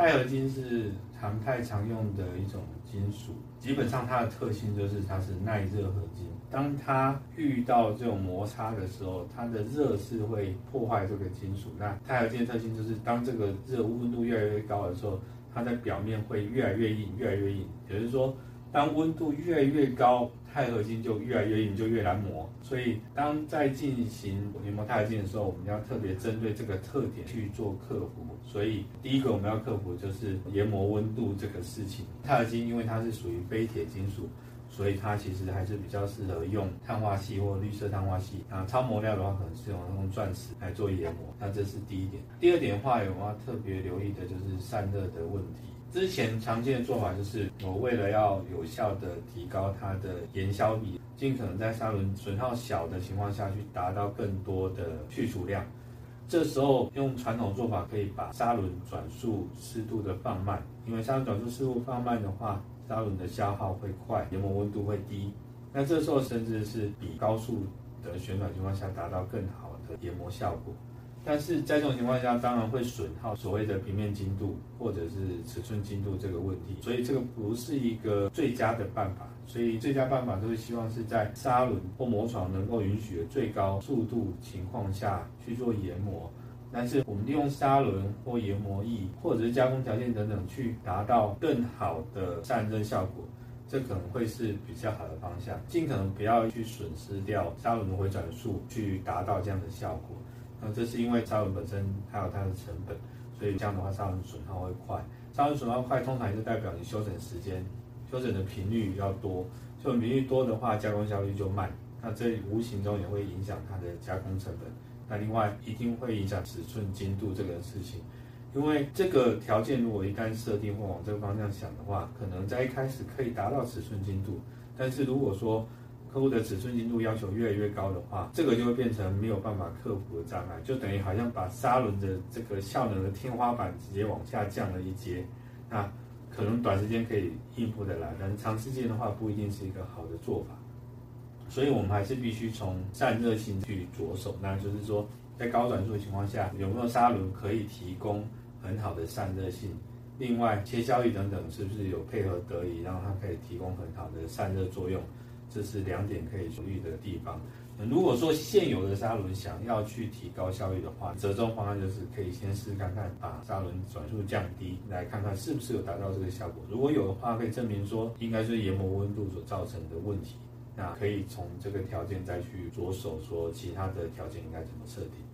钛合金是常态常用的一种金属，基本上它的特性就是它是耐热合金。当它遇到这种摩擦的时候，它的热是会破坏这个金属。那钛合金的特性就是，当这个热温度越来越高的时候，它在表面会越来越硬，越来越硬。也就是说，当温度越来越高，钛合金就越来越硬，就越难磨。所以，当在进行研磨钛合金的时候，我们要特别针对这个特点去做克服。所以，第一个我们要克服就是研磨温度这个事情。钛合金因为它是属于非铁金属，所以它其实还是比较适合用碳化系或绿色碳化系。那超磨料的话，可能是用用钻石来做研磨。那这是第一点。第二点的话，我们要特别留意的就是散热的问题。之前常见的做法就是，我为了要有效的提高它的燃消比，尽可能在砂轮损耗小的情况下去达到更多的去除量。这时候用传统做法可以把砂轮转速适度的放慢，因为砂轮转速适度放慢的话，砂轮的消耗会快，研磨温度会低。那这时候甚至是比高速的旋转情况下达到更好的研磨效果。但是在这种情况下，当然会损耗所谓的平面精度或者是尺寸精度这个问题，所以这个不是一个最佳的办法。所以最佳办法都是希望是在砂轮或磨床能够允许的最高速度情况下去做研磨。但是我们利用砂轮或研磨液或者是加工条件等等去达到更好的散热效果，这可能会是比较好的方向。尽可能不要去损失掉砂轮的回转数，去达到这样的效果。那这是因为砂轮本身还有它的成本，所以这样的话砂轮损耗会快。砂轮损耗快，通常就代表你修整时间、修整的频率要多。修整频率多的话，加工效率就慢。那这无形中也会影响它的加工成本。那另外一定会影响尺寸精度这个事情，因为这个条件如果一旦设定或往这个方向想的话，可能在一开始可以达到尺寸精度，但是如果说客户的尺寸精度要求越来越高的话，这个就会变成没有办法克服的障碍，就等于好像把砂轮的这个效能的天花板直接往下降了一阶。那可能短时间可以应付得来，但长时间的话不一定是一个好的做法。所以我们还是必须从散热性去着手，那就是说在高转速的情况下，有没有砂轮可以提供很好的散热性？另外切削仪等等是不是有配合得宜，让它可以提供很好的散热作用？这是两点可以注意的地方。如果说现有的砂轮想要去提高效率的话，折中方案就是可以先试看看，把砂轮转速降低，来看看是不是有达到这个效果。如果有的话，可以证明说应该是研磨温度所造成的问题。那可以从这个条件再去着手说其他的条件应该怎么设定。